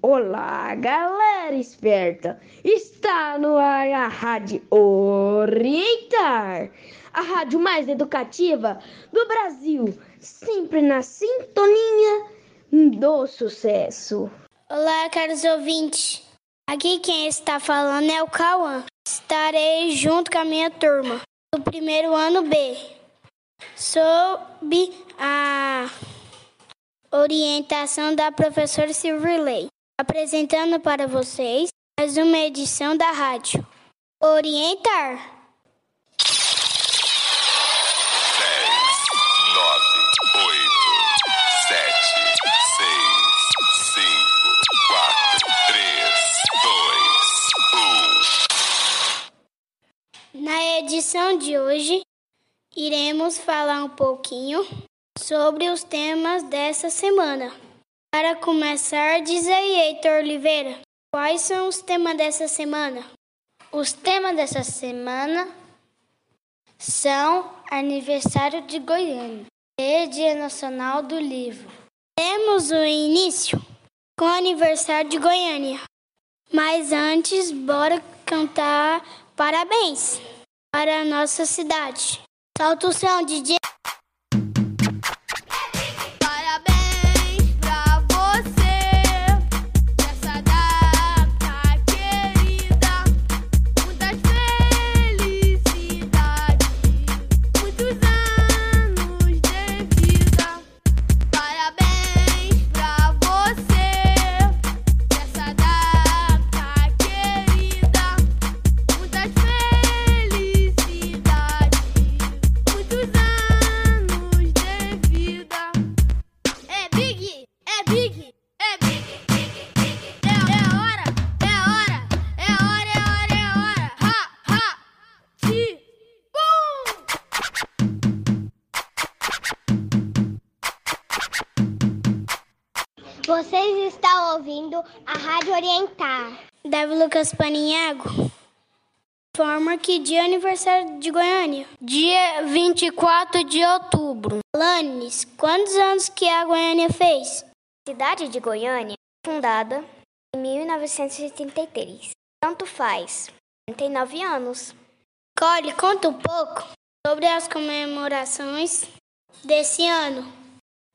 Olá, galera esperta! Está no ar a Rádio Orientar, a rádio mais educativa do Brasil, sempre na sintonia do sucesso. Olá, caros ouvintes. Aqui quem está falando é o Cauã. Estarei junto com a minha turma do primeiro ano B, sob a orientação da professora Silverley apresentando para vocês mais uma edição da rádio Orientar. 10, 9, 8, 7, 6, 5, 4, 3, 2, 1. Na edição de hoje, iremos falar um pouquinho sobre os temas dessa semana. Para começar, diz aí, Heitor Oliveira, quais são os temas dessa semana? Os temas dessa semana são aniversário de Goiânia e Dia Nacional do Livro. Temos o início com o aniversário de Goiânia. Mas antes, bora cantar parabéns para a nossa cidade. Solta o som, DJ. Vocês estão ouvindo a Rádio Orientar. Davi Lucas Paninhago informa que dia é aniversário de Goiânia. Dia 24 de outubro. Lanes, quantos anos que a Goiânia fez? A cidade de Goiânia, fundada em 1983. Tanto faz, 39 anos. Cole, conta um pouco sobre as comemorações desse ano.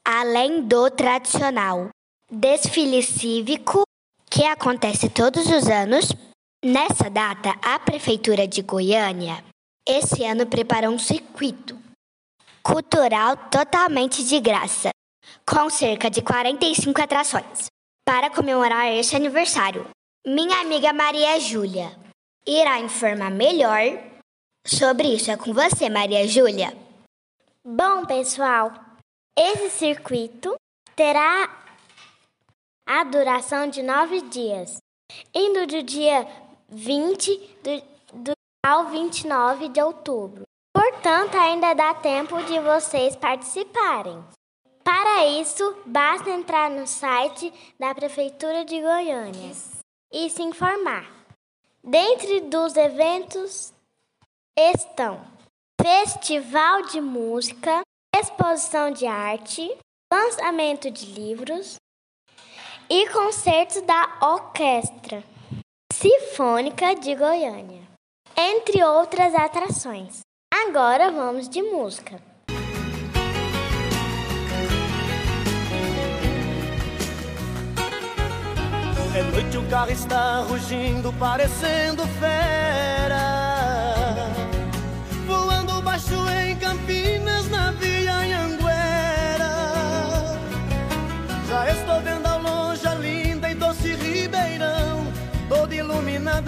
Além do tradicional desfile cívico que acontece todos os anos. Nessa data, a Prefeitura de Goiânia esse ano preparou um circuito cultural totalmente de graça, com cerca de 45 atrações, para comemorar este aniversário. Minha amiga Maria Júlia irá informar melhor sobre isso. É com você, Maria Júlia. Bom, pessoal, esse circuito terá a duração de nove dias, indo do dia 20 do, do, ao 29 de outubro. Portanto, ainda dá tempo de vocês participarem. Para isso, basta entrar no site da Prefeitura de Goiânia e se informar. Dentre dos eventos estão Festival de Música, Exposição de Arte, Lançamento de Livros, e concertos da Orquestra Sinfônica de Goiânia, entre outras atrações. Agora vamos de música. É noite, o carro está rugindo, parecendo fera.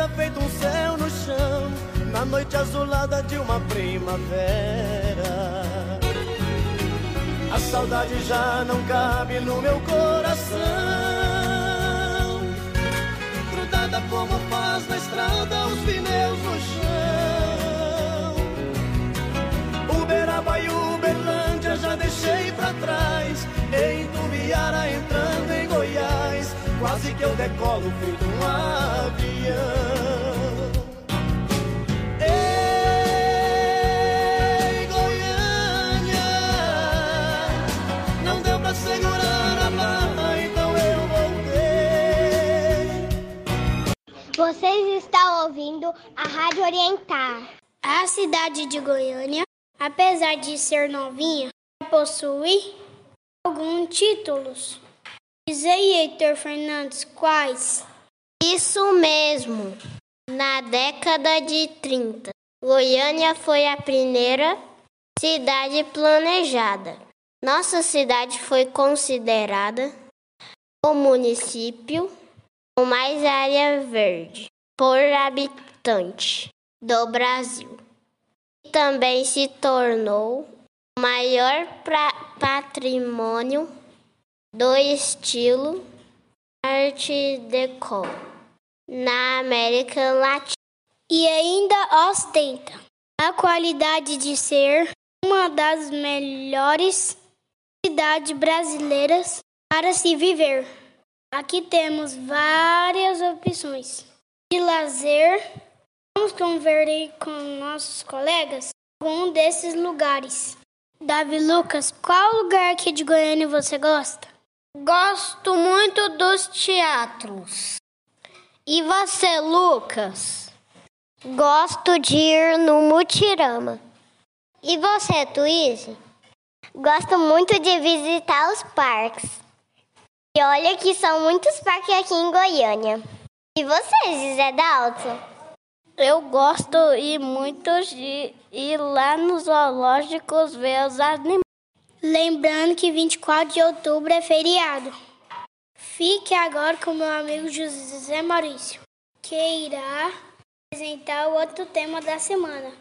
Feito um céu no chão, na noite azulada de uma primavera. A saudade já não cabe no meu coração grudada como faz na estrada os pneus no chão. Uberaba e Uberlândia já deixei pra trás. Em Tubiara entrando em Goiás, quase que eu decolo feito um avião. Então. Vocês estão ouvindo a Rádio Orientar. A cidade de Goiânia, apesar de ser novinha, possui alguns títulos. Diz aí, Heitor Fernandes, quais? Isso mesmo. Na década de 30, Goiânia foi a primeira cidade planejada. Nossa cidade foi considerada o município com mais área verde por habitante do Brasil. E também se tornou o maior patrimônio do estilo Art Deco na América Latina. E ainda ostenta a qualidade de ser uma das melhores cidades brasileiras para se viver. Aqui temos várias opções de lazer. Vamos conversar com nossos colegas um desses lugares. Davi Lucas, qual lugar aqui de Goiânia você gosta? Gosto muito dos teatros. E você, Lucas? Gosto de ir no Mutirama. E você, Tuíse? Gosto muito de visitar os parques. E olha que são muitos parques aqui em Goiânia. E vocês, Zé Dalton? Eu gosto e muito de ir lá nos zoológicos ver os animais. Lembrando que 24 de outubro é feriado. Fique agora com meu amigo José Maurício, que irá apresentar o outro tema da semana.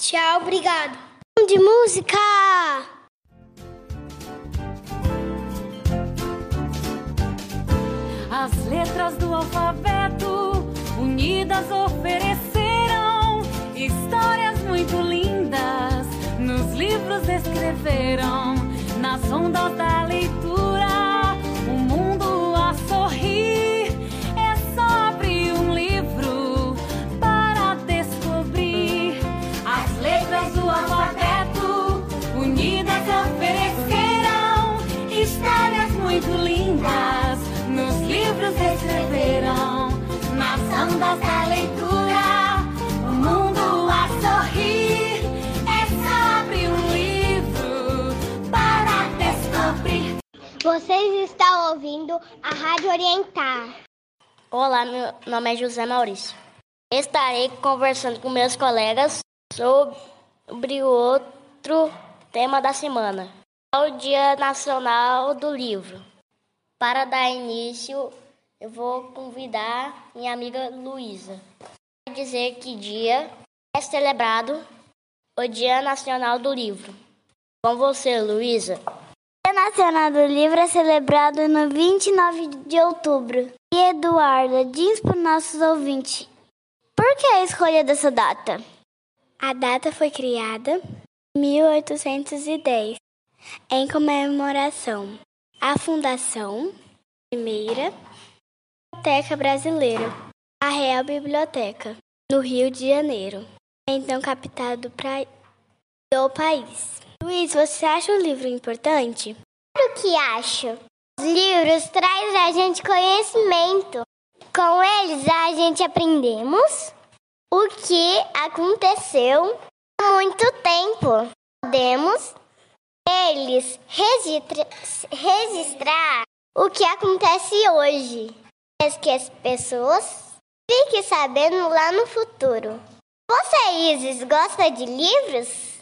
Tchau, obrigado. De música! As letras do alfabeto unidas ofereceram histórias muito lindas. Nos livros escreveram nas ondas da leitura o mundo a sorrir. É abrir um livro para descobrir as letras do alfabeto unidas ofereceram histórias muito lindas nos livros escreveram, nas ondas da leitura, Vocês estão ouvindo a Rádio Orientar. Olá, meu nome é José Maurício. Estarei conversando com meus colegas sobre outro tema da semana, o Dia Nacional do Livro. Para dar início, eu vou convidar minha amiga Luísa. Vai dizer que dia é celebrado o Dia Nacional do Livro. Com você, Luísa. Nacional do Livro é celebrado no 29 de outubro. E Eduarda, diz para os nossos ouvintes, por que a escolha dessa data? A data foi criada em 1810 em comemoração a Fundação Primeira Biblioteca Brasileira, a Real Biblioteca, no Rio de Janeiro, então capital do, pra... do país. Luiz, você acha o livro importante? Que acho. Os livros trazem a gente conhecimento. Com eles a gente aprendemos o que aconteceu há muito tempo. Podemos eles registra registrar o que acontece hoje. É que as pessoas fiquem sabendo lá no futuro. Você, Isis, gosta de livros?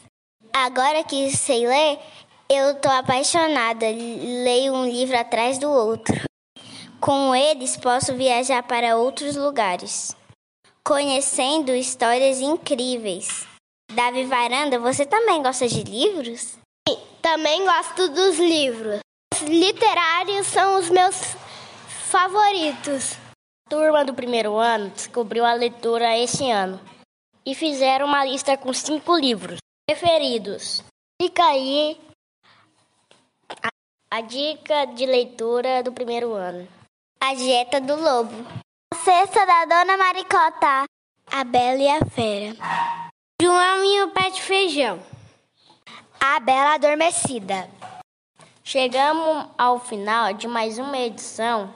Agora que sei ler, eu tô apaixonada. Leio um livro atrás do outro. Com eles, posso viajar para outros lugares, conhecendo histórias incríveis. Davi Varanda, você também gosta de livros? Sim, também gosto dos livros. Os literários são os meus favoritos. A turma do primeiro ano descobriu a leitura esse ano e fizeram uma lista com cinco livros preferidos. Fica aí a, dica de leitura do primeiro ano. A Dieta do Lobo. A Cesta da Dona Maricota. A Bela e a Fera. João e o Pé de Feijão. A Bela Adormecida. Chegamos ao final de mais uma edição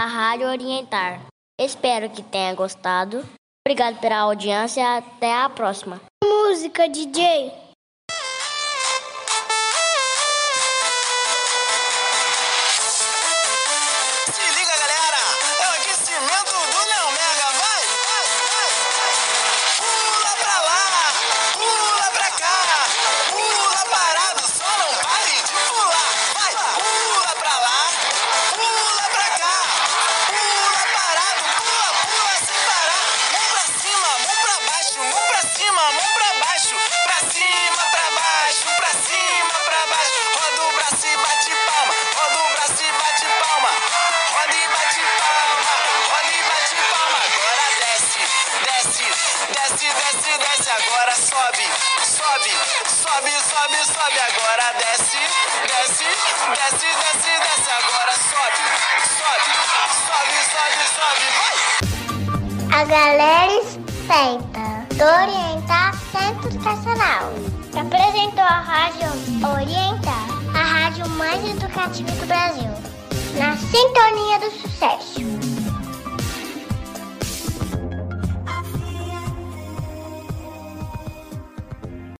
da Rádio Orientar. Espero que tenha gostado. Obrigado pela audiência. Até a próxima. Música, DJ. A galera espenta do Orientar Centro Educacional. Apresentou a Rádio Orientar, a rádio mais educativa do Brasil. Na sintonia do sucesso.